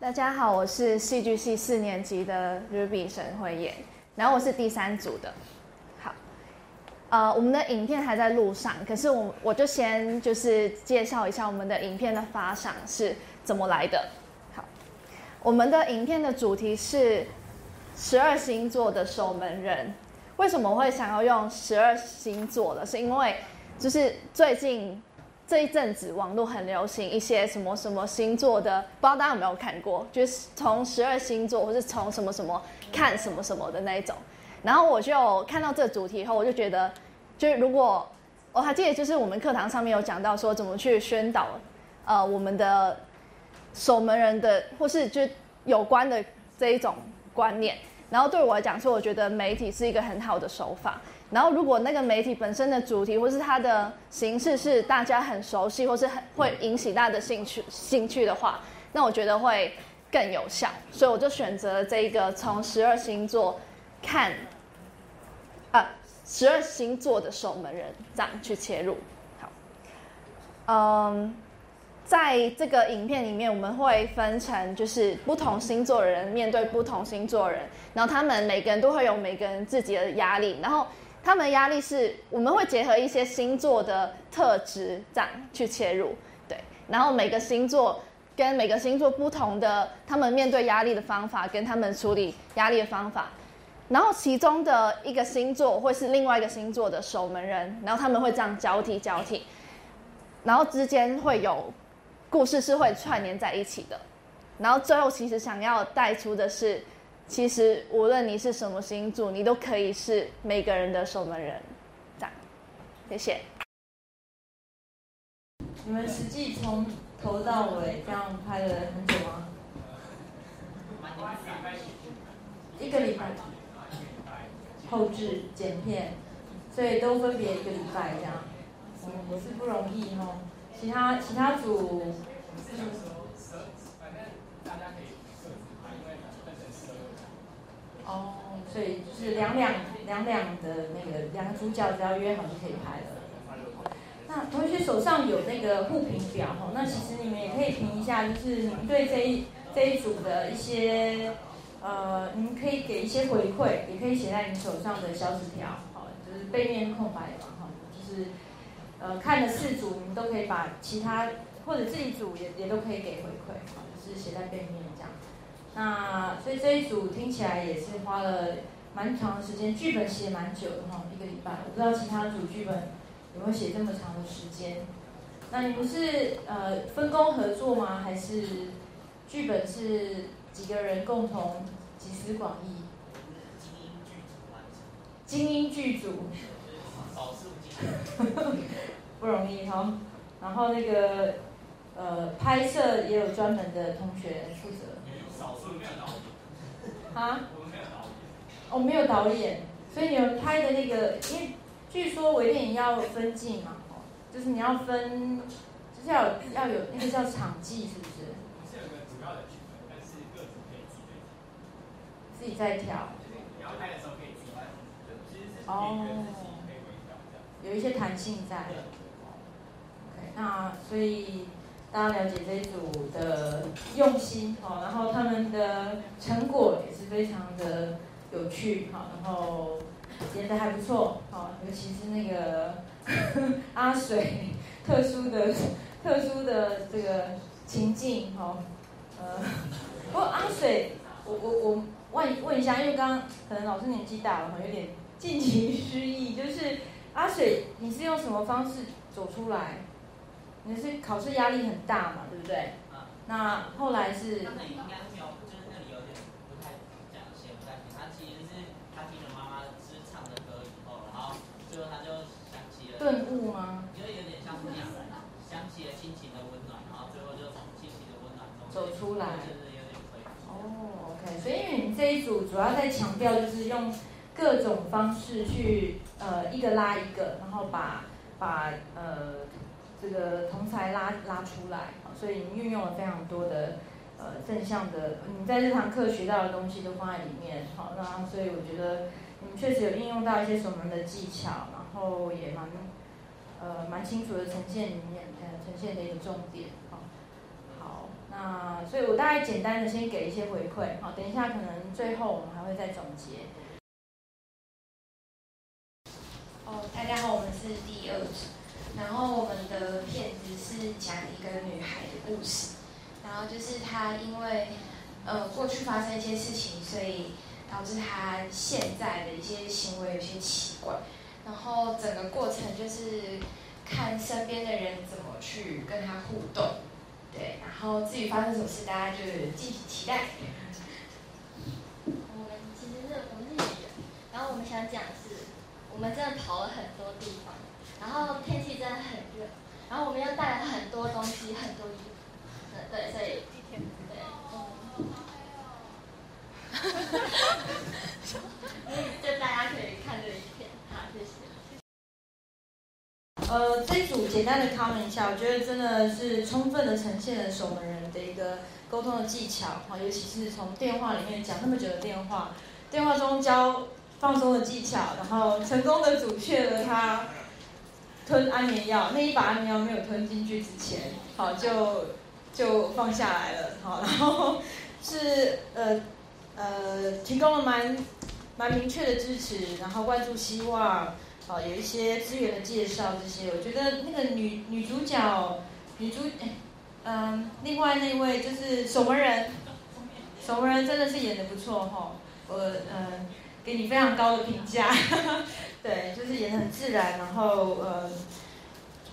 大家好，我是戏剧系四年级的 Ruby 沈慧妍，然后我是第三组的。好，呃，我们的影片还在路上，可是我我就先就是介绍一下我们的影片的发想是怎么来的。我们的影片的主题是十二星座的守门人。为什么会想要用十二星座的？是因为就是最近。这一阵子网络很流行一些什么什么星座的，不知道大家有没有看过？就是从十二星座，或是从什么什么看什么什么的那一种。然后我就看到这主题以后，我就觉得，就是如果我还记得，就是我们课堂上面有讲到说怎么去宣导，呃，我们的守门人的或是就有关的这一种观念。然后对我来讲说，我觉得媒体是一个很好的手法。然后，如果那个媒体本身的主题或是它的形式是大家很熟悉，或是很会引起大家的兴趣兴趣的话，那我觉得会更有效。所以我就选择了这一个从十二星座看啊，十二星座的守门人这样去切入。好，嗯，在这个影片里面，我们会分成就是不同星座的人面对不同星座的人，然后他们每个人都会有每个人自己的压力，然后。他们的压力是，我们会结合一些星座的特质这样去切入，对，然后每个星座跟每个星座不同的，他们面对压力的方法跟他们处理压力的方法，然后其中的一个星座会是另外一个星座的守门人，然后他们会这样交替交替，然后之间会有故事是会串联在一起的，然后最后其实想要带出的是。其实无论你是什么星座，你都可以是每个人的守门人。这样，谢谢。你们实际从头到尾这样拍了很久吗？一个礼拜。后置剪片，所以都分别一个礼拜这样。嗯，也是不容易哦。其他其他组。哦，所以就是两两两两的那个两个主角只要约好就可以拍了。那同学手上有那个互评表哈，那其实你们也可以评一下，就是你们对这一这一组的一些呃，你们可以给一些回馈，也可以写在你手上的小纸条，好，就是背面空白嘛哈，就是呃看了四组，你们都可以把其他或者这一组也也都可以给回馈，好，就是写在背面这样。那所以这一组听起来也是花了蛮长的时间，剧本写蛮久的哈，一个礼拜。我不知道其他组剧本有没有写这么长的时间。那你们是呃分工合作吗？还是剧本是几个人共同集思广益？精英剧组。不容易哈。然后那个呃拍摄也有专门的同学负责。啊？我们没有导演，哦，没有导演所以你们拍的那个，因为据说微电影要分镜嘛，哦，就是你要分，就是要要有那个叫场记，是不是？是有个主要的剧本，但是各自可以自己自己在调。你要拍的时候可以自己来，其实是哦，有一些弹性在。OK，那所以。大家了解这一组的用心，哦，然后他们的成果也是非常的有趣，哈，然后演的还不错，好，尤其是那个 阿水特殊的、特殊的这个情境，好，呃，不过阿水，我我我问问一下，因为刚刚可能老师年纪大了，哈，有点尽情失忆，就是阿水，你是用什么方式走出来？你是考试压力很大嘛，对不对？啊。那后来是。他那里应该是没有，就是那里有点不太讲写不太清。他其实是他听了妈妈是唱的歌以后，然后最后他就想起了。顿悟吗？觉得有点像是这样，想起了亲情的温暖，然后最后就从亲情的温暖中走出来。就是有点哦，OK。所以因为你这一组主要在强调就是用各种方式去呃一个拉一个，然后把把呃。这个同才拉拉出来，所以你运用了非常多的呃正向的，你在这堂课学到的东西都放在里面，好，那所以我觉得你们确实有应用到一些什么的技巧，然后也蛮呃蛮清楚的呈现里面呃呈现的一个重点，好，好，那所以我大概简单的先给一些回馈，好，等一下可能最后我们还会再总结。哦，大家好，我们是第二组，然后我们的片子是讲一个女孩的故事，然后就是他因为呃过去发生一些事情，所以导致他现在的一些行为有些奇怪，然后整个过程就是看身边的人怎么去跟他互动，对，然后至于发生什么事，大家就敬请期待。我们其实是我们是演员，然后我们想讲的是，我们真的跑了很多地方，然后天气真的很热，然后我们又带了很多东西，很多衣服，对，所以对，嗯，就大家可以看这一片，好，谢谢。呃，这一组简单的 comment 一下，我觉得真的是充分的呈现了守门人的一个沟通的技巧啊，尤其是从电话里面讲那么久的电话，电话中教放松的技巧，然后成功的阻却了他吞安眠药，那一把安眠药没有吞进去之前，好就就放下来了，好，然后是呃呃提供了蛮蛮明确的支持，然后关注希望。好，有一些资源的介绍，这些我觉得那个女女主角，女主，嗯，另外那位就是守门人，守门人真的是演的不错哈，我嗯给你非常高的评价，对，就是演的很自然，然后呃，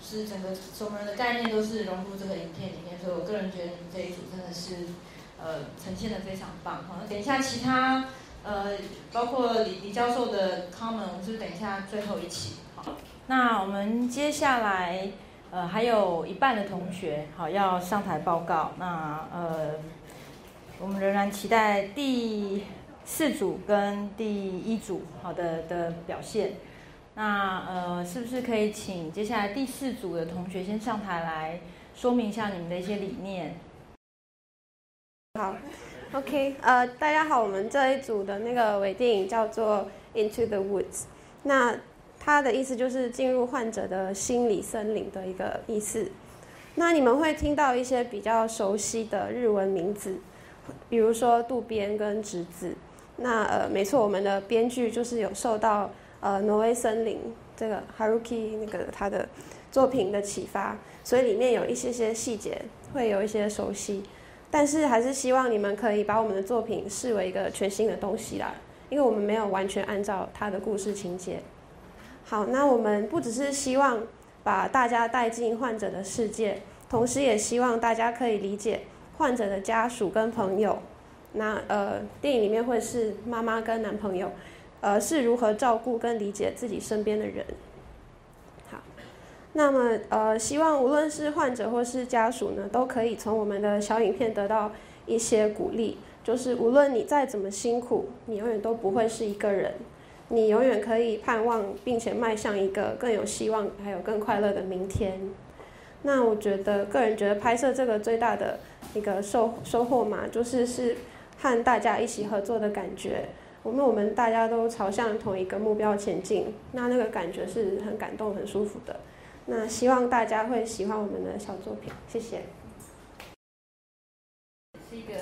是整个守门人的概念都是融入这个影片里面，所以我个人觉得你们这一组真的是呃呈现的非常棒哈。等一下其他。呃，包括李李教授的 comment，我们是等一下最后一期。好，那我们接下来呃还有一半的同学好要上台报告。那呃，我们仍然期待第四组跟第一组好的的表现。那呃，是不是可以请接下来第四组的同学先上台来说明一下你们的一些理念？好。OK，呃，大家好，我们这一组的那个微电影叫做《Into the Woods》，那它的意思就是进入患者的心理森林的一个意思。那你们会听到一些比较熟悉的日文名字，比如说渡边跟直子。那呃，没错，我们的编剧就是有受到呃挪威森林这个 Haruki 那个他的作品的启发，所以里面有一些些细节会有一些熟悉。但是还是希望你们可以把我们的作品视为一个全新的东西啦，因为我们没有完全按照他的故事情节。好，那我们不只是希望把大家带进患者的世界，同时也希望大家可以理解患者的家属跟朋友。那呃，电影里面会是妈妈跟男朋友，呃，是如何照顾跟理解自己身边的人。好那么，呃，希望无论是患者或是家属呢，都可以从我们的小影片得到一些鼓励。就是无论你再怎么辛苦，你永远都不会是一个人，你永远可以盼望并且迈向一个更有希望还有更快乐的明天。那我觉得，个人觉得拍摄这个最大的一个收收获嘛，就是是和大家一起合作的感觉。我们我们大家都朝向同一个目标前进，那那个感觉是很感动、很舒服的。那希望大家会喜欢我们的小作品，谢谢。是一个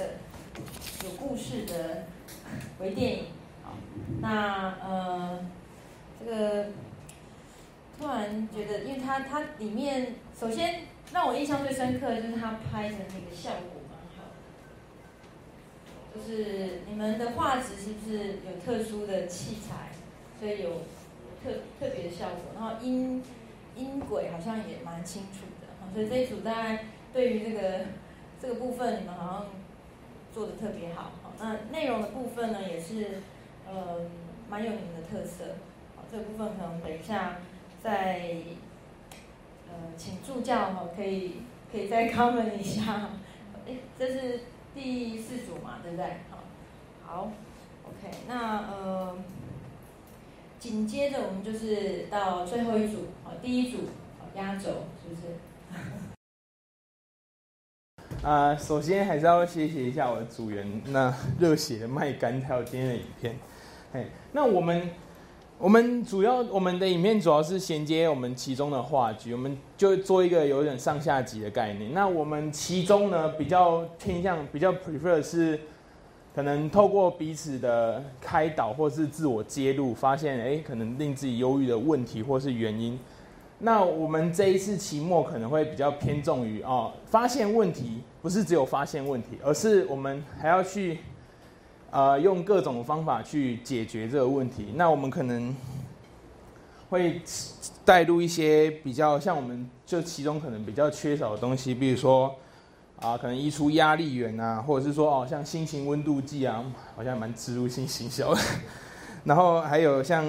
有故事的微电影，那呃，这个突然觉得，因为它它里面首先让我印象最深刻的就是它拍的那个效果，就是你们的画质是不是有特殊的器材，所以有特特别的效果，然后音。音轨好像也蛮清楚的，所以这一组在对于这个这个部分，你们好像做的特别好。那内容的部分呢，也是呃蛮有你们的特色。这个部分可能等一下再呃请助教哈，可以可以再 comment 一下。哎，这是第四组嘛，对不对？好，好，OK，那呃。紧接着我们就是到最后一组，好，第一组，压轴，是不是？啊、首先还是要谢谢一下我的组员，那热血的麦干，还有今天的影片。嘿，那我们我们主要我们的影片主要是衔接我们其中的话剧，我们就做一个有点上下集的概念。那我们其中呢比较偏向比较 prefer 是，可能透过彼此的开导或是自我揭露，发现哎可能令自己忧郁的问题或是原因。那我们这一次期末可能会比较偏重于哦，发现问题不是只有发现问题，而是我们还要去呃用各种方法去解决这个问题。那我们可能会带入一些比较像我们就其中可能比较缺少的东西，比如说啊、可能移出压力源啊，或者是说哦像新型温度计啊，好像蛮植入性行销的。然后还有像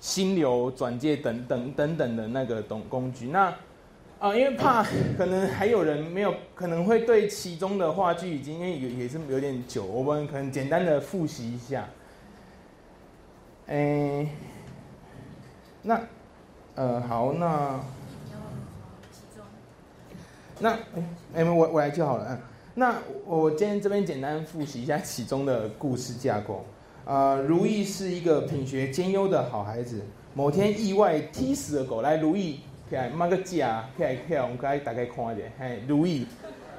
心流转介等等等等的那个懂工具。那啊、因为怕可能还有人没有，可能会对其中的话剧已经因为也也是有点久，我们可能简单的复习一下。诶、那呃好，那那哎哎、我我来就好了。嗯，那我今天这边简单复习一下其中的故事架构。呃，如意是一个品学兼优的好孩子。某天意外踢死了狗，来如意，起来骂个架，起来起来，我们可以大概看一下，嘿，如意，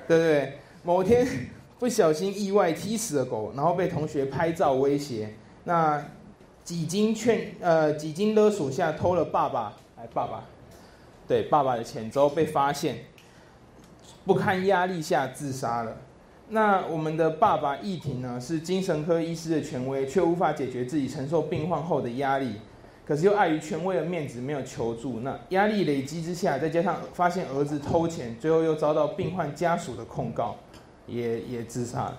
对不对？某天不小心意外踢死了狗，然后被同学拍照威胁，那几经劝呃几经勒索下偷了爸爸哎爸爸，对爸爸的钱之后被发现，不堪压力下自杀了。那我们的爸爸易庭呢，是精神科医师的权威，却无法解决自己承受病患后的压力，可是又碍于权威的面子没有求助。那压力累积之下，再加上发现儿子偷钱，最后又遭到病患家属的控告，也也自杀。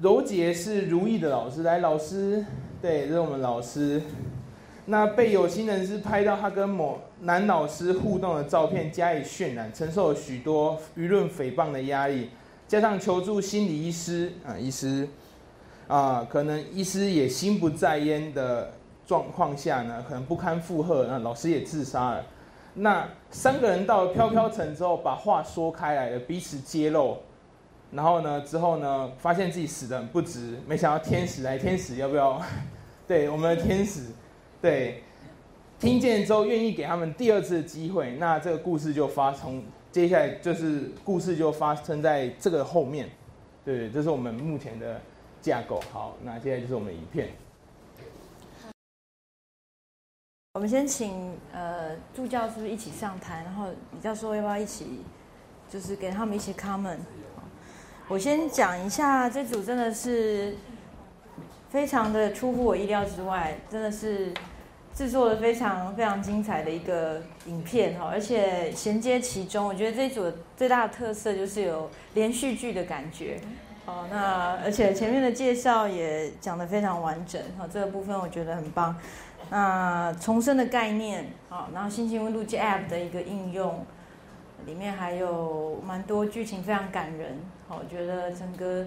柔杰是如意的老师，来老师，对，这是我们老师。那被有心人士拍到他跟某男老师互动的照片加以渲染，承受了许多舆论诽谤的压力。加上求助心理医师啊，医师啊，可能医师也心不在焉的状况下呢，可能不堪负荷，那老师也自杀了。那三个人到了飘飘城之后，把话说开来了，彼此揭露，然后呢，之后呢，发现自己死的很不值，没想到天使来，天使要不要？对，我们的天使，对，听见之后愿意给他们第二次的机会，那这个故事就发从接下来就是故事就发生在这个后面，对，这是我们目前的架构。好，那接下来就是我们的影片。我们先请呃助教是不是一起上台，然后李教授要不要一起，就是给他们一些 comment。我先讲一下，这组真的是非常的出乎我意料之外，真的是制作的非常非常精彩的一个影片哈，而且衔接其中，我觉得这一组最大的特色就是有连续剧的感觉。哦，那而且前面的介绍也讲得非常完整，哈，这个部分我觉得很棒。那重生的概念，好，然后心情温度计 App 的一个应用，里面还有蛮多剧情非常感人，好，我觉得整个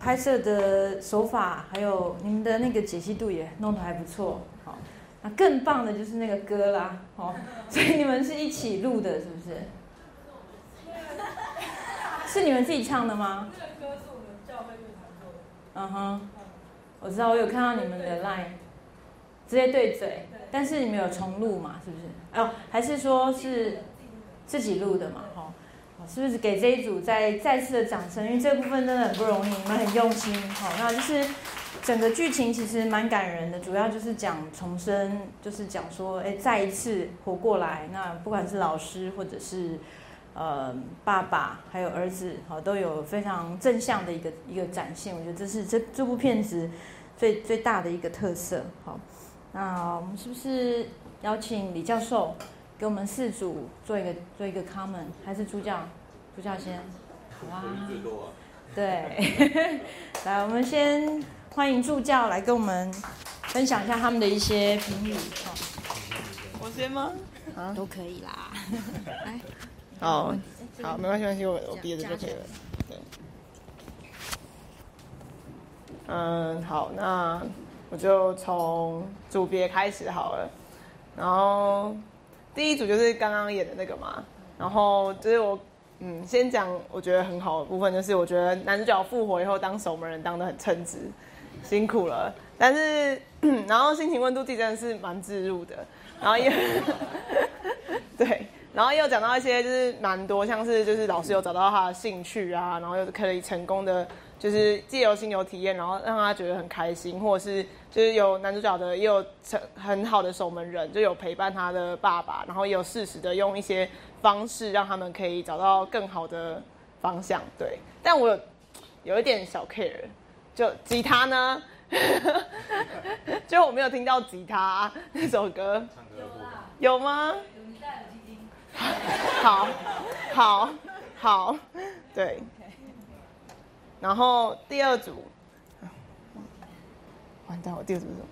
拍摄的手法还有你们的那个解析度也弄得还不错，好，那更棒的就是那个歌啦，好，所以你们是一起录的，是不是？是你们自己唱的吗？这个歌是我们教会乐团做的。嗯哼，我知道，我有看到你们的 line，直接对嘴，但是你们有重录嘛？是不是？哦，还是说是自己录的嘛？哈、哦，是不是给这一组再再次的掌声？因为这部分真的很不容易，你们很用心。好、那就是整个剧情其实蛮感人的，主要就是讲重生，就是讲说，哎，再一次活过来。那不管是老师或者是呃，爸爸还有儿子，好都有非常正向的一个一个展现。我觉得这是这这部片子最最大的一个特色。好，那我们是不是邀请李教授给我们四组做一个做一个 comment？还是助教？助教先。哇，对，来，我们先欢迎助教来跟我们分享一下他们的一些评语。好，我先吗？啊，都可以啦。来。好，好，没关系，没关系，我我憋着就可以了。对，嗯，好，那我就从组别开始好了。然后第一组就是刚刚演的那个嘛，然后就是我嗯，先讲我觉得很好的部分，就是我觉得男主角复活以后当守门人当的很称职，辛苦了。但是，然后心情温度计真的是蛮自入的，然后也 对，然后又讲到一些就是蛮多，像是就是老师有找到他的兴趣啊，然后又可以成功的就是借由心流体验，然后让他觉得很开心，或者是就是有男主角的也有成很好的守门人，就有陪伴他的爸爸，然后也有适时的用一些方式让他们可以找到更好的方向。对，但我有有一点小 care，就吉他呢，就我没有听到吉他那首歌，有吗？好，好，好，对。然后第二组，完蛋，我第二组是什么？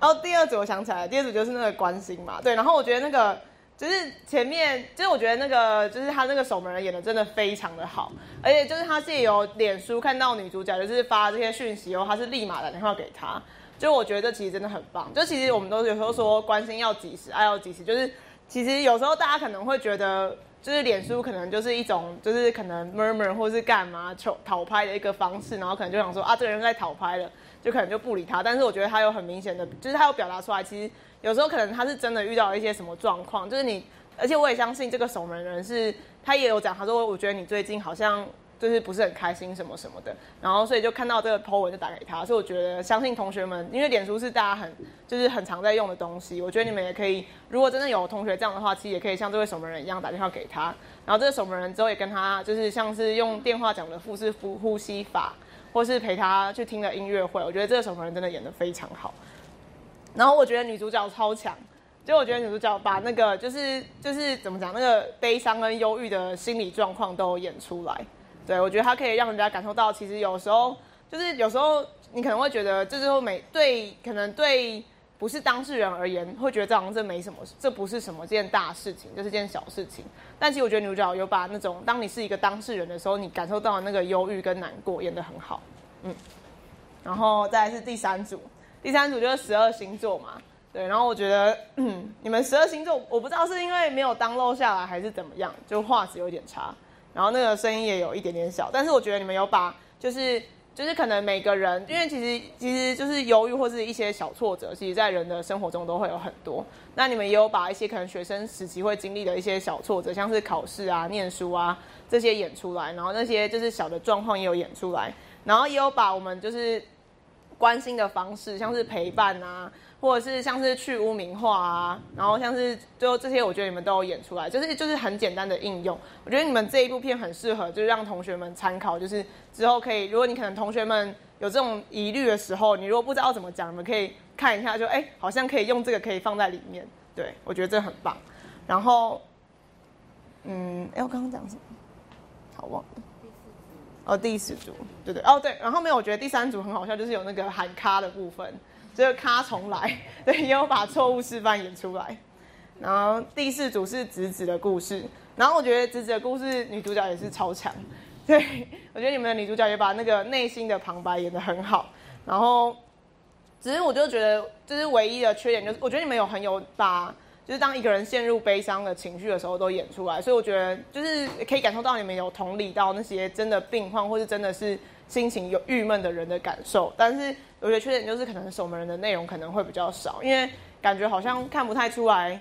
然 后第二组我想起来了，第二组就是那个关心嘛，对。然后我觉得那个就是前面，就是我觉得那个就是他那个守门人演的真的非常的好，而且就是他借由脸书看到女主角就是发这些讯息后，他是立马打电话给他。就我觉得这其实真的很棒。就其实我们都有时候说关心要及时，爱要及时，就是其实有时候大家可能会觉得，就是脸书可能就是一种就是可能 murmur 或是干嘛求讨拍的一个方式，然后可能就想说啊这个人在讨拍了，就可能就不理他。但是我觉得他有很明显的，就是他有表达出来，其实有时候可能他是真的遇到一些什么状况，就是你，而且我也相信这个守门人是，他也有讲，他说我觉得你最近好像。就是不是很开心什么什么的，然后所以就看到这个 po 文就打给他，所以我觉得相信同学们，因为脸书是大家很就是很常在用的东西，我觉得你们也可以，如果真的有同学这样的话，其实也可以像这位守门人一样打电话给他，然后这个守门人之后也跟他就是像是用电话讲的腹式呼呼吸法，或是陪他去听了音乐会，我觉得这个守门人真的演得非常好。然后我觉得女主角超强，就我觉得女主角把那个就是就是怎么讲那个悲伤跟忧郁的心理状况都演出来。对，我觉得它可以让人家感受到，其实有时候就是有时候你可能会觉得，这时候每对可能对不是当事人而言，会觉得这好像这没什么，这不是什么件大事情，这是件小事情。但其实我觉得女主角有把那种当你是一个当事人的时候，你感受到的那个忧郁跟难过演得很好，嗯。然后再来是第三组，第三组就是十二星座嘛，对。然后我觉得，嗯，你们十二星座，我不知道是因为没有当漏下来还是怎么样，就画质有点差。然后那个声音也有一点点小，但是我觉得你们有把，就是就是可能每个人，因为其实其实就是忧郁或是一些小挫折，其实在人的生活中都会有很多。那你们也有把一些可能学生时期会经历的一些小挫折，像是考试啊、念书啊这些演出来，然后那些就是小的状况也有演出来，然后也有把我们就是关心的方式，像是陪伴啊。或者是像是去污名化啊，然后像是就这些，我觉得你们都有演出来，就是就是很简单的应用。我觉得你们这一部片很适合，就是让同学们参考，就是之后可以，如果你可能同学们有这种疑虑的时候，你如果不知道怎么讲，你们可以看一下，就哎，好像可以用这个可以放在里面。对我觉得这很棒。然后，嗯，哎，我刚刚讲什么？好忘了。哦，第四组，对对，哦对，然后没有，我觉得第三组很好笑，就是有那个喊咖的部分。就是咔重来，对，也有把错误示范演出来。然后第四组是子子的故事，然后我觉得子子的故事女主角也是超强，对我觉得你们的女主角也把那个内心的旁白演得很好。然后，只是我就觉得，就是唯一的缺点就是，我觉得你们有很有把，就是当一个人陷入悲伤的情绪的时候都演出来，所以我觉得就是可以感受到你们有同理到那些真的病患或是真的是心情有郁闷的人的感受，但是。我觉得缺点就是可能守门人的内容可能会比较少，因为感觉好像看不太出来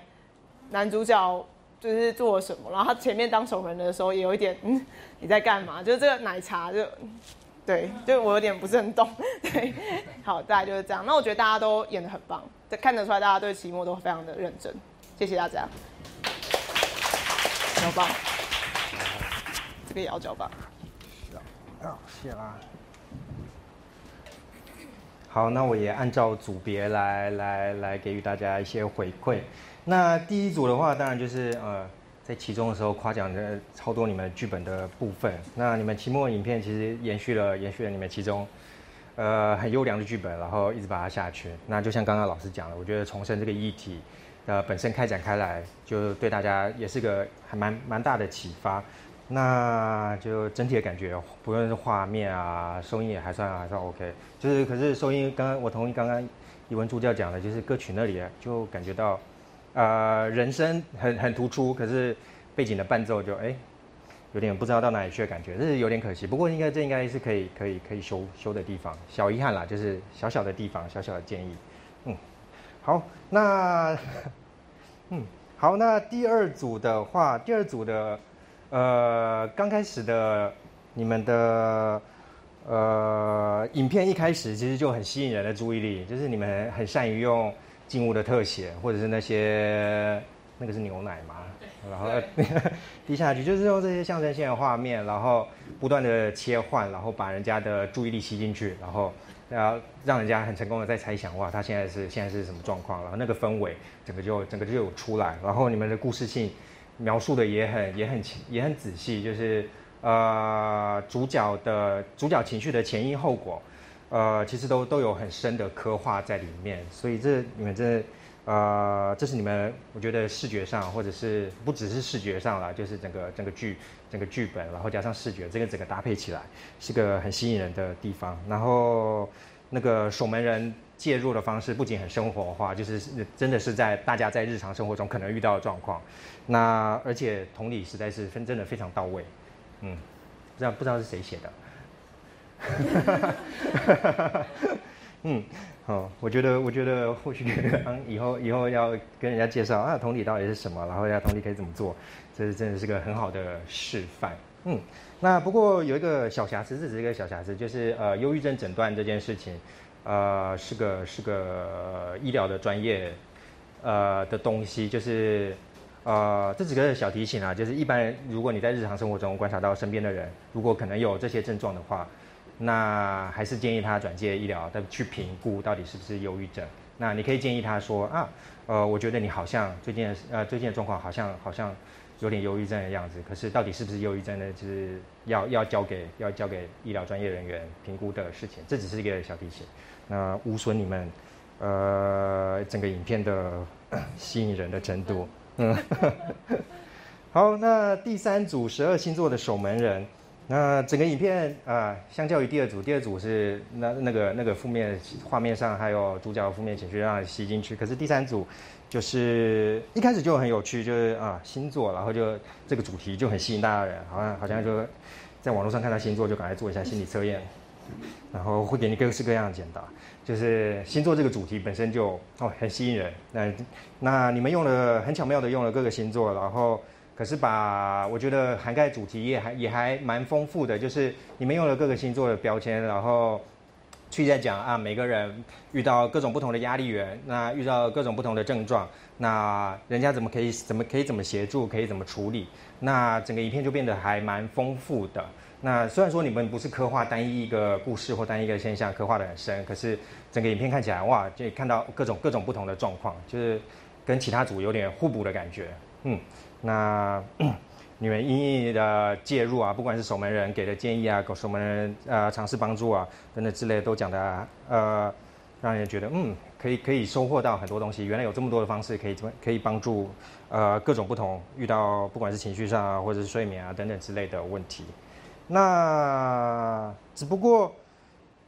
男主角就是做了什么。然后他前面当守门人的时候也有一点，嗯，你在干嘛？就是这个奶茶就，对，就我有点不是很懂。对，好，大概就是这样。那我觉得大家都演的很棒，看得出来大家对期末都非常的认真。谢谢大家。交棒，这个也要交棒。是啊，谢啦。好，那我也按照组别来来来给予大家一些回馈。那第一组的话，当然就是呃，在其中的时候夸奖的超多你们剧本的部分。那你们期末影片其实延续了延续了你们其中呃很优良的剧本，然后一直把它下去。那就像刚刚老师讲的，我觉得重生这个议题呃本身开展开来，就对大家也是个还蛮蛮大的启发。那就整体的感觉，不论是画面啊，收音也还算还算 OK。就是，可是收音刚刚我同意刚刚语文助教讲的，就是歌曲那里就感觉到，呃人声很 很突出，可是背景的伴奏就哎有点不知道到哪里去的感觉，这是有点可惜。不过应该这应该是可以可以可以修修的地方，小遗憾啦，就是小小的地方，小小的建议。嗯，好，那嗯好，那第二组的话，第二组的呃刚开始的你们的呃影片一开始其实就很吸引人的注意力，就是你们很善于用静物的特写，或者是那些那个是牛奶嘛？然后 滴下去，就是用这些象征性的画面，然后不断的切换，然后把人家的注意力吸进去，然后然后让人家很成功的在猜想，哇，他现在是现在是什么状况？然后那个氛围整个就整个就有出来，然后你们的故事性描述的也很也很也很仔细，就是呃主角的主角情绪的前因后果，呃其实都都有很深的刻画在里面，所以这你们这。呃，这是你们，我觉得视觉上，或者是不只是视觉上啦，就是整个整个剧整个剧本，然后加上视觉，这个整个搭配起来，是个很吸引人的地方。然后那个守门人介入的方式，不仅很生活化，就是真的是在大家在日常生活中可能遇到的状况。那而且同理，实在是分真的非常到位。嗯，不知道不知道是谁写的。嗯。哦，我觉得，我觉得或许以后以后要跟人家介绍啊，同理到底是什么，然后要同理可以怎么做，这是真的是个很好的示范。嗯，那不过有一个小瑕疵，这只是一个小瑕疵，就是呃，忧郁症诊断这件事情，呃，是个是个医疗的专业呃的东西，就是呃，这几个小提醒啊，就是一般如果你在日常生活中观察到身边的人，如果可能有这些症状的话。那还是建议他转介医疗，再去评估到底是不是忧郁症。那你可以建议他说啊，呃，我觉得你好像最近呃最近的状况好像好像有点忧郁症的样子。可是到底是不是忧郁症呢？就是要要交给要交给医疗专业人员评估的事情。这只是一个小提醒，那无损你们呃整个影片的吸引人的程度。嗯，好，那第三组十二星座的守门人。那整个影片啊，相较于第二组，第二组是那那个那个负面画面上还有主角的负面情绪让吸进去，可是第三组就是一开始就很有趣，就是啊星座，然后就这个主题就很吸引大家人，好像好像就在网络上看到星座就赶快做一下心理测验，然后会给你各式各样的解答，就是星座这个主题本身就哦很吸引人，那那你们用了很巧妙的用了各个星座，然后。可是把我觉得涵盖主题也还也还蛮丰富的，就是你们用了各个星座的标签，然后去在讲啊，每个人遇到各种不同的压力源，那遇到各种不同的症状，那人家怎么可以怎么可以怎么协助，可以怎么处理？那整个影片就变得还蛮丰富的。那虽然说你们不是刻画单一一个故事或单一一个现象，刻画的很深，可是整个影片看起来哇，就看到各种各种不同的状况，就是跟其他组有点互补的感觉，嗯。那你们一一的介入啊，不管是守门人给的建议啊，守门人呃尝试帮助啊等等之类，都讲的呃，让人觉得嗯，可以可以收获到很多东西。原来有这么多的方式可以可以帮助呃各种不同遇到不管是情绪上啊，或者是睡眠啊等等之类的问题。那只不过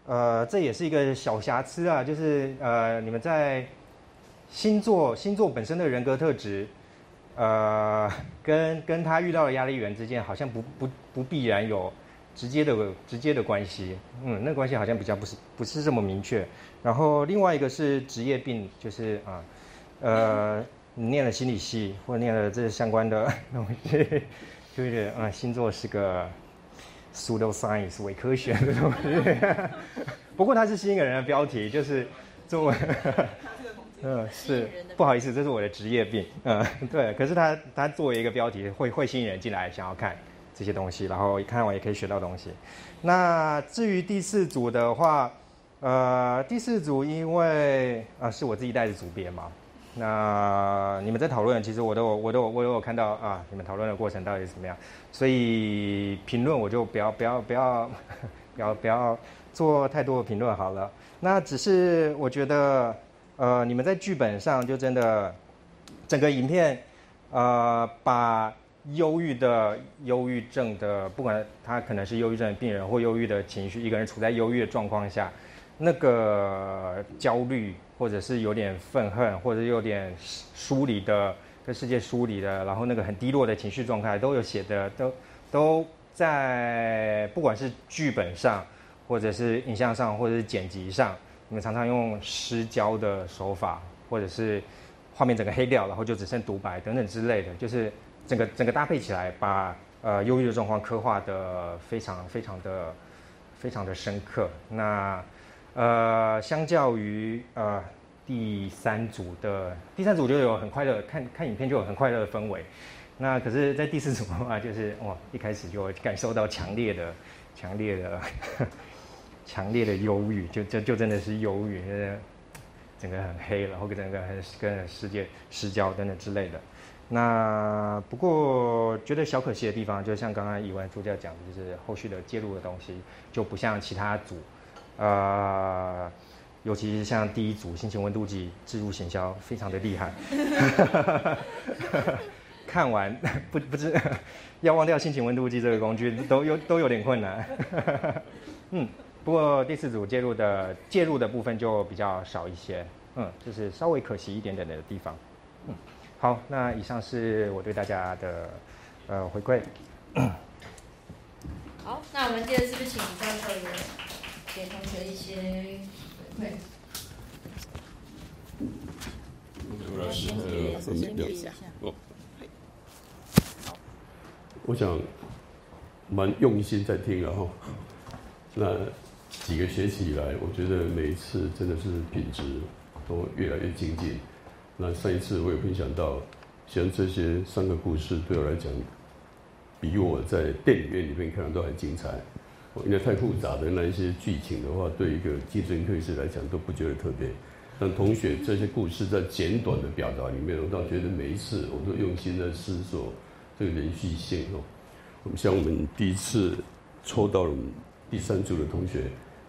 呃这也是一个小瑕疵啊，就是呃你们在星座星座本身的人格特质。呃，跟跟他遇到的压力源之间，好像不不不必然有直接的直接的关系，嗯，那关系好像比较不是不是这么明确。然后另外一个是职业病，就是啊，呃，你 念了心理系或念了这相关的东西，就觉得啊，星座是个 pseudo science 伪科学的东西。不过它是吸引人的标题，就是中文。嗯，是不好意思，这是我的职业病。嗯，对。可是他他作为一个标题，会会吸引人进来想要看这些东西，然后看完也可以学到东西。那至于第四组的话，呃，第四组因为啊是我自己带的组别嘛，那你们在讨论，其实我都我都我都有看到啊，你们讨论的过程到底怎么样，所以评论我就不要不要不要不 要不要做太多的评论好了。那只是我觉得。呃，你们在剧本上就真的整个影片，呃，把忧郁的、忧郁症的，不管他可能是忧郁症的病人或忧郁的情绪，一个人处在忧郁的状况下，那个焦虑，或者是有点愤恨，或者有点疏离的跟世界疏离的，然后那个很低落的情绪状态，都有写的，都都在不管是剧本上，或者是影像上，或者是剪辑上，你们常常用失焦的手法，或者是画面整个黑掉，然后就只剩独白等等之类的，就是整个整个搭配起来，把呃忧郁的状况刻画的非常非常的非常的深刻。那呃，相较于呃第三组的第三组就有很快乐，看看影片就有很快乐的氛围。那可是，在第四组的话，就是哇，一开始就感受到强烈的、强烈的、强烈的忧郁，就就就真的是忧郁，整个很黑，然后跟整个很跟世界失焦等等之类的。那不过觉得小可惜的地方，就像刚刚以文助教讲的，就是后续的介入的东西就不像其他组，呃，尤其是像第一组心情温度计置入行销，非常的厉害。看完不不知要忘掉心情温度计这个工具都有都有点困难。嗯，不过第四组介入的介入的部分就比较少一些，嗯，就是稍微可惜一点点的地方。嗯，好，那以上是我对大家的呃回馈。好，那我们接着是不是请教授给同学一些回馈？老师，先聊一下。哦。我想蛮用心在听了哈，那几个学期以来，我觉得每一次真的是品质都越来越精进。那上一次我有分享到，像这些三个故事对我来讲，比我在电影院里面看的都还精彩。因为太复杂的那一些剧情的话，对一个精神科医师来讲都不觉得特别。但同学这些故事在简短的表达里面，我倒觉得每一次我都用心在思索。这个连续性哦，我们像我们第一次抽到了我们第三组的同学，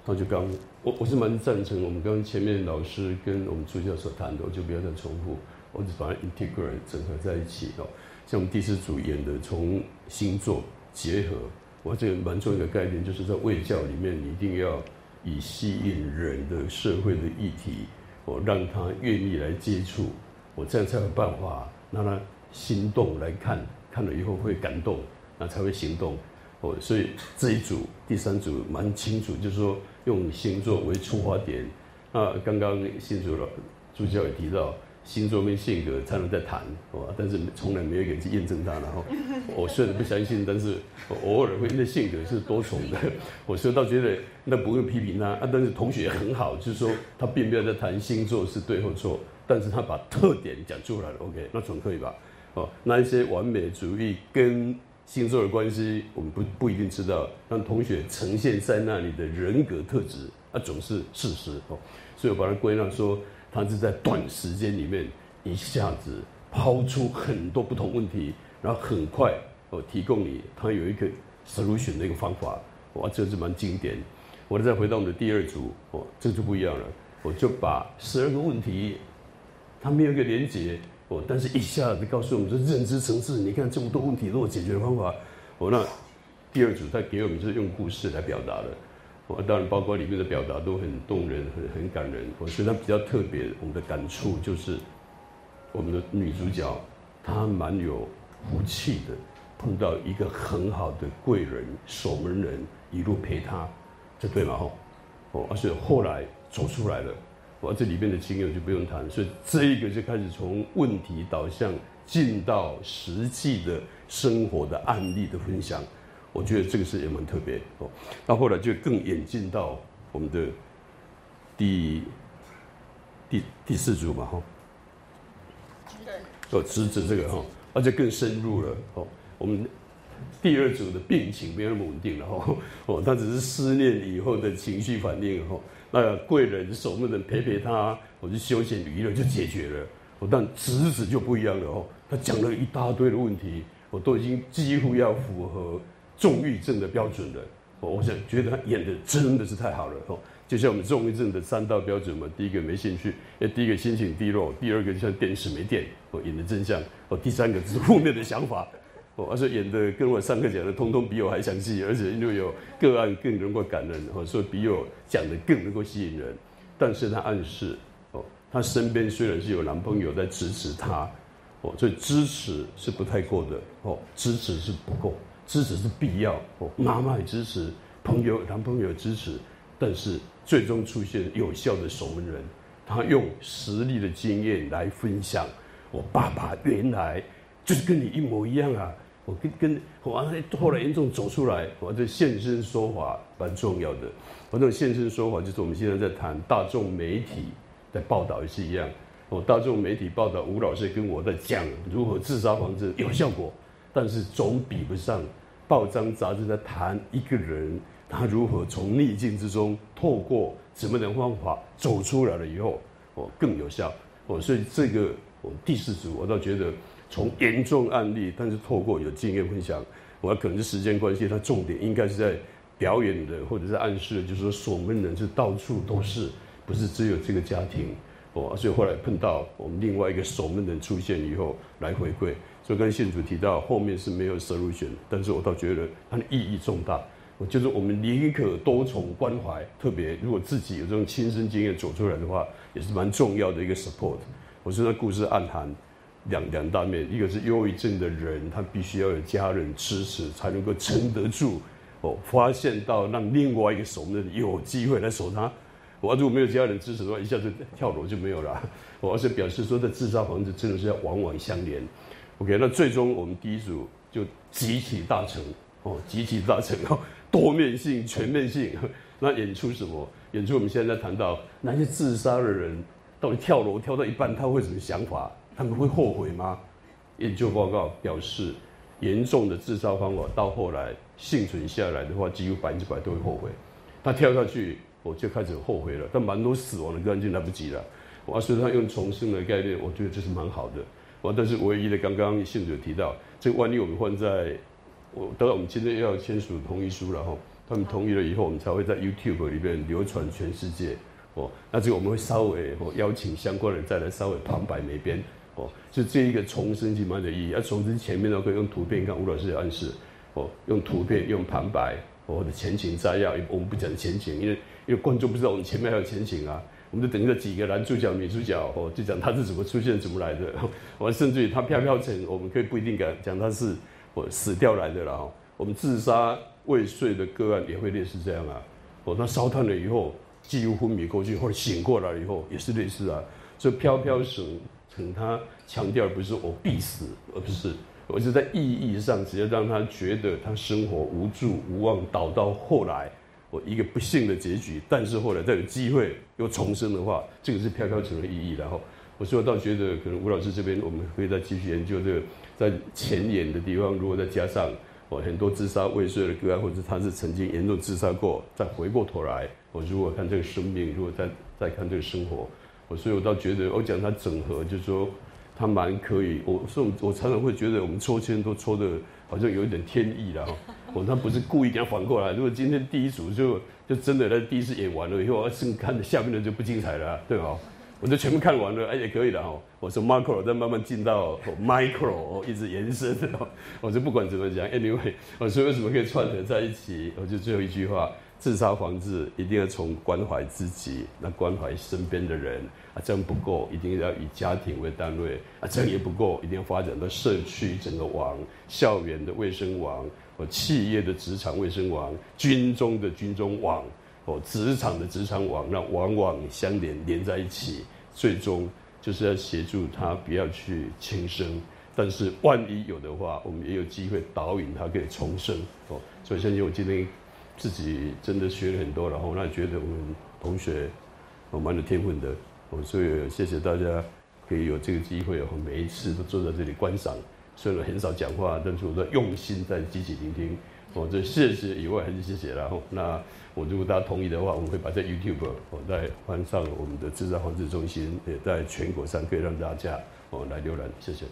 他就刚我我是蛮赞成我们刚前面老师跟我们助教所谈的，我就不要再重复，我只把它 integrate 整合在一起哦。像我们第四组演的从星座结合，我这个蛮重要的概念，就是在卫教里面，一定要以吸引人的社会的议题，我让他愿意来接触，我这样才有办法让他心动来看。看了以后会感动，那才会行动。哦，所以这一组第三组蛮清楚，就是说用星座为出发点。那刚刚新主老助教也提到，星座跟性格才能在谈，哦，但是从来没有一个人去验证它。然后 我虽然不相信，但是偶尔会那性格是多重的，我所以倒觉得那不用批评他啊。但是同学很好，就是说他并没有在谈星座是对或错，但是他把特点讲出来了。OK，那总可以吧？哦，那一些完美主义跟星座的关系，我们不不一定知道。但同学呈现在那里的人格特质，那总是事实哦。所以我把它归纳说，他是在短时间里面一下子抛出很多不同问题，然后很快哦提供你他有一个 solution 的一个方法。哇，这是蛮经典。我再回到我们的第二组哦，这就不一样了。我就把十二个问题，它没有一个连接。哦，但是一下子告诉我们说认知层次，你看这么多问题都有解决的方法。哦，那第二组他给我们就是用故事来表达的。哦，当然包括里面的表达都很动人，很很感人。我觉得比较特别，我们的感触就是我们的女主角她蛮有福气的，碰到一个很好的贵人、守门人，一路陪她，这对吗？哦，而且后来走出来了。我这里面的经验就不用谈，所以这一个就开始从问题导向进到实际的生活的案例的分享，我觉得这个是也蛮特别哦。那后来就更演进到我们的第第第四组嘛，哈，哦，侄子这个哈，而且更深入了哦。我们第二组的病情没有那么稳定了哈，哦，他只是思念以后的情绪反应哈。那贵人守门人陪陪他，我就休闲娱乐就解决了。我但侄子就不一样了哦，他讲了一大堆的问题，我都已经几乎要符合重郁症的标准了。我我想觉得他演的真的是太好了哦，就像我们重郁症的三道标准嘛，第一个没兴趣，哎，第一个心情低落，第二个就像电视没电，哦，演的真相，哦，第三个是负面的想法，哦，而且演的跟我上课讲的通通比我还详细，而且因为有个案更能够感人，哦，所以比我讲的更能够吸引人。但是他暗示，哦，他身边虽然是有男朋友在支持他，哦，所以支持是不太够的，哦，支持是不够，支持是必要，哦，妈妈也支持，朋友、男朋友支持，但是最终出现有效的守门人，他用实力的经验来分享，我爸爸原来就是跟你一模一样啊。我跟跟我后来严重走出来，我这现身说法蛮重要的。我这种现身说法就是我们现在在谈大众媒体在报道也是一样。我大众媒体报道吴老师跟我在讲如何自杀防治有效果，但是总比不上报章杂志在谈一个人他如何从逆境之中透过什么的方法走出来了以后，哦更有效。哦，所以这个我第四组我倒觉得。从严重案例，但是透过有经验分享，我可能是时间关系，它重点应该是在表演的或者是暗示，就是说守门人是到处都是，不是只有这个家庭哦。所以后来碰到我们另外一个守门人出现以后来回馈，所以跟信主提到后面是没有 solution，但是我倒觉得它的意义重大。我就是我们宁可多重关怀，特别如果自己有这种亲身经验走出来的话，也是蛮重要的一个 support。我说那故事暗含。两两大面，一个是忧郁症的人，他必须要有家人支持，才能够撑得住。哦，发现到让另外一个守门人有机会来守他。我如果没有家人支持的话，一下子跳楼就没有了。我而且表示说，在自杀房子真的是要往往相连。OK，那最终我们第一组就集体大成哦，集体大成哦，多面性、全面性。那演出什么？演出我们现在谈到那些自杀的人，到底跳楼跳到一半，他会什么想法？他们会后悔吗？研究报告表示，严重的自杀方法到后来幸存下来的话，几乎百分之百都会后悔。他跳下去，我就开始后悔了。但蛮多死亡的个案就来不及了。我所以他用重生的概念，我觉得这是蛮好的。我但是唯一的，刚刚信主提到，这万一我们换在，我当然我们今天要签署同意书了哈。他们同意了以后，我们才会在 YouTube 里面流传全世界。哦，那这个我们会稍微哦邀请相关人再来稍微旁白那边。哦，就这一个重生是蛮的意义。而重生前面呢，可以用图片，看吴老师的暗示。哦，用图片，用旁白，或者前情摘要。我们不讲前情，因为因为观众不知道我们前面还有前情啊。我们就等着几个男主角、女主角，哦，就讲他是怎么出现、怎么来的。我甚至于他飘飘成，我们可以不一定讲讲他是我死掉来的了。我们自杀未遂的个案也会类似这样啊。哦，他烧炭了以后，几乎昏迷过去，或者醒过来以后，也是类似啊。所以飘飘绳。等他强调不是我必死，而不是我是在意义上，只要让他觉得他生活无助无望，倒到后来我一个不幸的结局。但是后来再有机会又重生的话，这个是飘飘成的意义。然后我说倒觉得可能吴老师这边我们可以再继续研究这个在前沿的地方，如果再加上我很多自杀未遂的个案，或者他是曾经严重自杀过，再回过头来，我如果看这个生命，如果再再看这个生活。我所以，我倒觉得我讲他整合，就是说他蛮可以。我所以，我常常会觉得我们抽签都抽的好像有一点天意了。我他不是故意给他反过来。如果今天第一组就就真的他第一次演完了以后，剩看的下面的就不精彩了，对吧？我就全部看完了，哎也可以了哈。我说 macro 再慢慢进到 micro，一直延伸。我就不管怎么讲，anyway，我说为什么可以串合在一起？我就最后一句话。自杀防治一定要从关怀自己，那关怀身边的人啊，这样不够，一定要以家庭为单位啊，这样也不够，一定要发展到社区整个网、校园的卫生网、或企业的职场卫生网、军中的军中网、哦职场的职场网，那网网相连连在一起，最终就是要协助他不要去轻生，但是万一有的话，我们也有机会导引他可以重生哦。所以相信我今天。自己真的学了很多，然后那觉得我们同学我蛮有天分的，我所以谢谢大家可以有这个机会，我每一次都坐在这里观赏，虽然很少讲话，但是我在用心在积极聆听。我这谢谢以外还是谢谢，然后那我如果大家同意的话，我们会把这 YouTube 哦再换上我们的制造防治中心，也在全国上可以让大家哦来浏览，谢谢。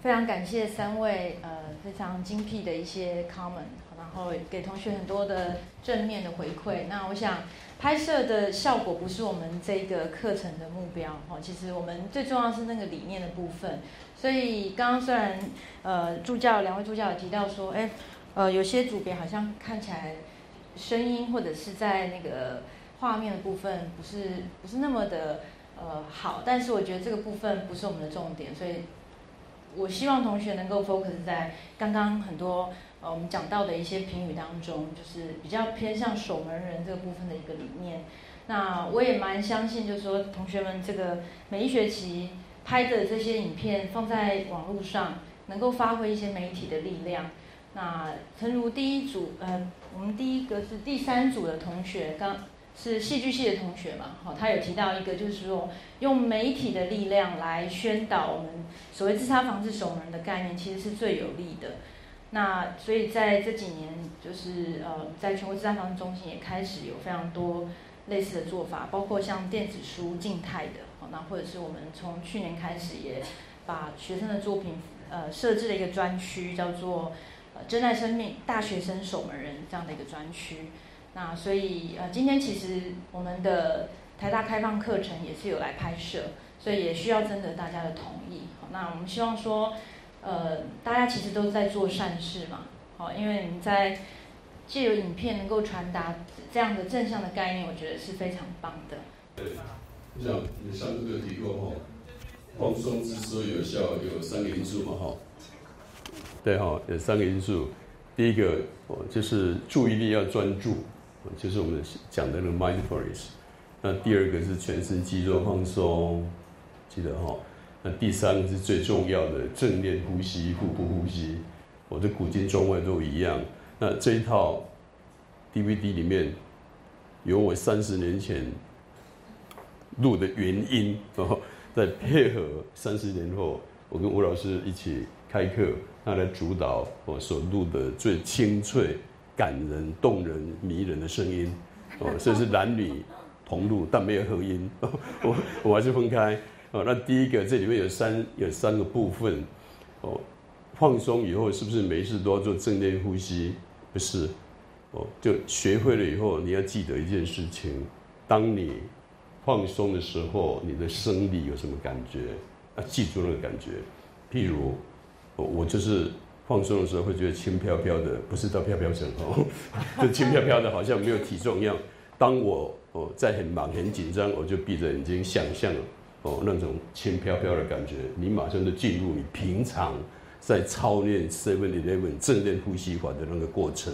非常感谢三位呃非常精辟的一些 comment，然后给同学很多的正面的回馈。那我想拍摄的效果不是我们这个课程的目标哦，其实我们最重要是那个理念的部分。所以刚刚虽然呃助教两位助教有提到说，哎，呃有些组别好像看起来声音或者是在那个画面的部分不是不是那么的呃好，但是我觉得这个部分不是我们的重点，所以我希望同学能够 focus 在刚刚很多呃我们讲到的一些评语当中，就是比较偏向守门人这个部分的一个理念。那我也蛮相信，就是说同学们这个每一学期。拍的这些影片放在网络上，能够发挥一些媒体的力量。那诚如第一组，呃，我们第一个是第三组的同学，刚是戏剧系的同学嘛，好，他有提到一个，就是说用媒体的力量来宣导我们所谓自杀防治守门人的概念，其实是最有利的。那所以在这几年，就是呃，在全国自杀防治中心也开始有非常多类似的做法，包括像电子书静态的。那或者是我们从去年开始也把学生的作品呃设置了一个专区，叫做呃真爱生命大学生守门人这样的一个专区。那所以呃今天其实我们的台大开放课程也是有来拍摄，所以也需要征得大家的同意。那我们希望说呃大家其实都在做善事嘛，好，因为你在借由影片能够传达这样的正向的概念，我觉得是非常棒的。对。像你上个提过哈，放松之所以有效，有三个因素嘛哈。对哈，有三个因素。第一个哦，就是注意力要专注，就是我们讲的那个 mindfulness。那第二个是全身肌肉放松，记得哈。那第三个是最重要的正念呼吸，腹部呼吸。我的古今中外都一样。那这一套 DVD 里面有我三十年前。录的原因，然 后再配合三十年后，我跟吴老师一起开课，他来主导我所录的最清脆、感人、动人、迷人的声音，哦，这是男女同路，但没有合音，我我还是分开。哦，那第一个这里面有三有三个部分，哦，放松以后是不是没事都要做正念呼吸？不是，哦，就学会了以后，你要记得一件事情，当你。放松的时候，你的生理有什么感觉？要记住那个感觉。譬如，我我就是放松的时候会觉得轻飘飘的，不是到飘飘绳哦，就轻飘飘的，好像没有体重一样。当我哦在很忙很紧张，我就闭着眼睛想象哦那种轻飘飘的感觉，你马上就进入你平常在操练 Seven Eleven 正念呼吸法的那个过程，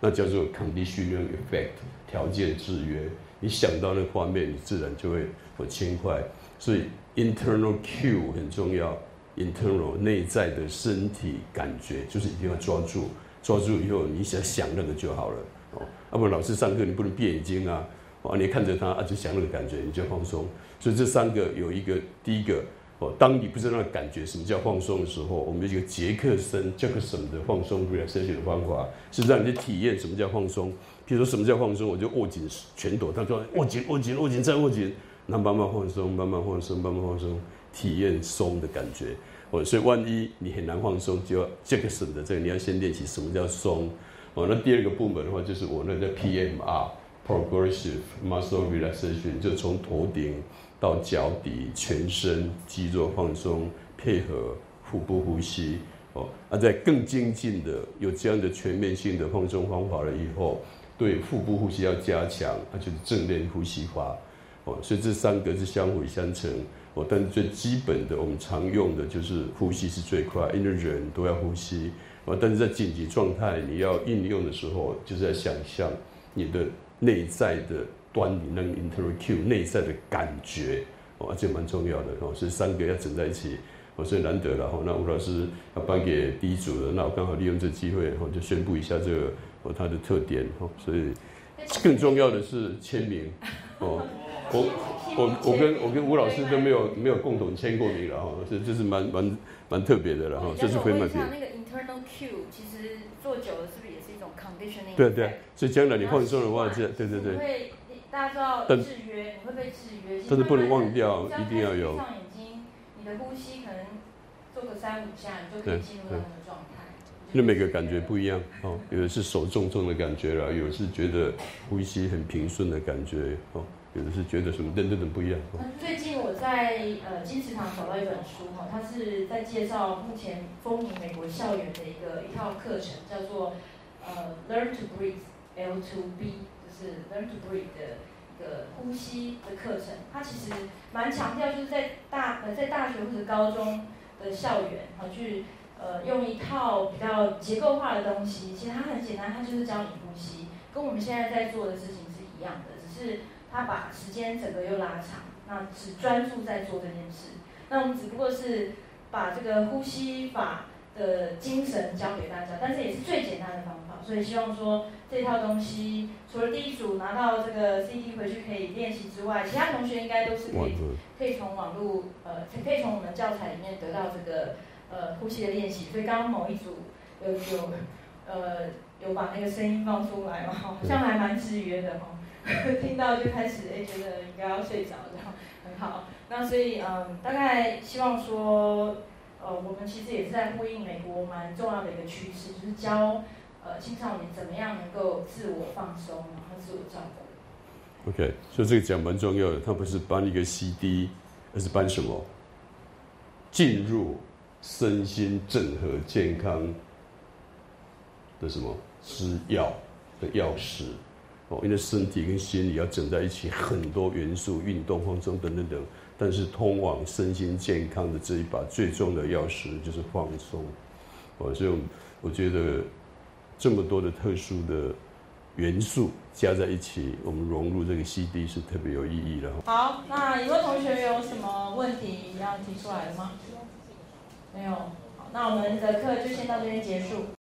那叫做 Conditioning Effect 条件制约。你想到那画面，你自然就会很轻快。所以 internal cue 很重要，internal 内在的身体感觉就是一定要抓住，抓住以后你想想那个就好了哦。要不老师上课你不能闭眼睛啊，啊你看着他啊就想那个感觉你就放松。所以这三个有一个第一个哦，当你不知道那感觉什么叫放松的时候，我们有一个杰克森 Jackson 的放松 relaxation 的方法，是让你体验什么叫放松。比如说什么叫放松，我就握紧拳头，他说握紧握紧握紧再握紧，那慢慢放松，慢慢放松，慢慢放松，体验松的感觉。哦，所以万一你很难放松，就要这个省的这个，你要先练习什么叫松。哦，那第二个部门的话，就是我那叫 PMR，Progressive Muscle Relaxation，就从头顶到脚底，全身肌肉放松，配合腹部呼吸。哦，那在更精进的有这样的全面性的放松方法了以后。对腹部呼吸要加强，那就是正念呼吸法，哦，所以这三个是相辅相成，哦，但是最基本的我们常用的就是呼吸是最快，因为人都要呼吸，哦，但是在紧急状态你要应用的时候，就是在想象你的内在的端倪，那个 internal cue 内在的感觉，哦，这蛮重要的，哦，所以三个要整在一起，哦，所以难得了，哦，那吴老师要颁给第一组的，那我刚好利用这机会，我，就宣布一下这个。哦，它的特点哦，所以更重要的是签名哦。我我我跟我跟吴老师都没有没有共同签过名了哈，这这是蛮蛮蛮特别的了哈。这是非常特别。那个 internal cue 其实做久了是不是也是一种 conditioning？对对，所以将来你放松的话，这对对对。会大家知道制约，你会被制约。但是不能忘掉，一定要有。闭上眼睛，你的呼吸可能做个三五下，你就可以进入到那个状态。因为每个感觉不一样哦，有的是手重重的感觉啦，有的是觉得呼吸很平顺的感觉哦，有的是觉得什么等等等不一样。最近我在呃金池堂找到一本书哈，它是在介绍目前风靡美国校园的一个一套课程，叫做呃 Learn to Breathe L to B，就是 Learn to Breathe 的一个呼吸的课程。它其实蛮强调就是在大呃在大学或者高中的校园啊去。呃，用一套比较结构化的东西，其实它很简单，它就是教你呼吸，跟我们现在在做的事情是一样的，只是它把时间整个又拉长，那只专注在做这件事。那我们只不过是把这个呼吸法的精神教给大家，但是也是最简单的方法。所以希望说这套东西，除了第一组拿到这个 CD 回去可以练习之外，其他同学应该都是可以可以从网络呃，可以从我们教材里面得到这个。呃，呼吸的练习，所以刚刚某一组有有呃有把那个声音放出来嘛，好像还蛮制约的哈，听到就开始哎觉得应该要睡着，这样很好。那所以嗯，大概希望说，呃，我们其实也是在呼应美国蛮重要的一个趋势，就是教呃青少年怎么样能够自我放松，然后自我照顾。OK，所以这个讲蛮重要的，它不是搬一个 CD，而是搬什么进入。身心整合健康的什么之药的钥匙哦，因为身体跟心理要整在一起，很多元素，运动、放松等等等。但是通往身心健康的这一把最重要的钥匙就是放松哦，所以我觉得这么多的特殊的元素加在一起，我们融入这个 CD 是特别有意义的。好，那有位同学有什么问题要提出来的吗？没有，好，那我们的课就先到这边结束。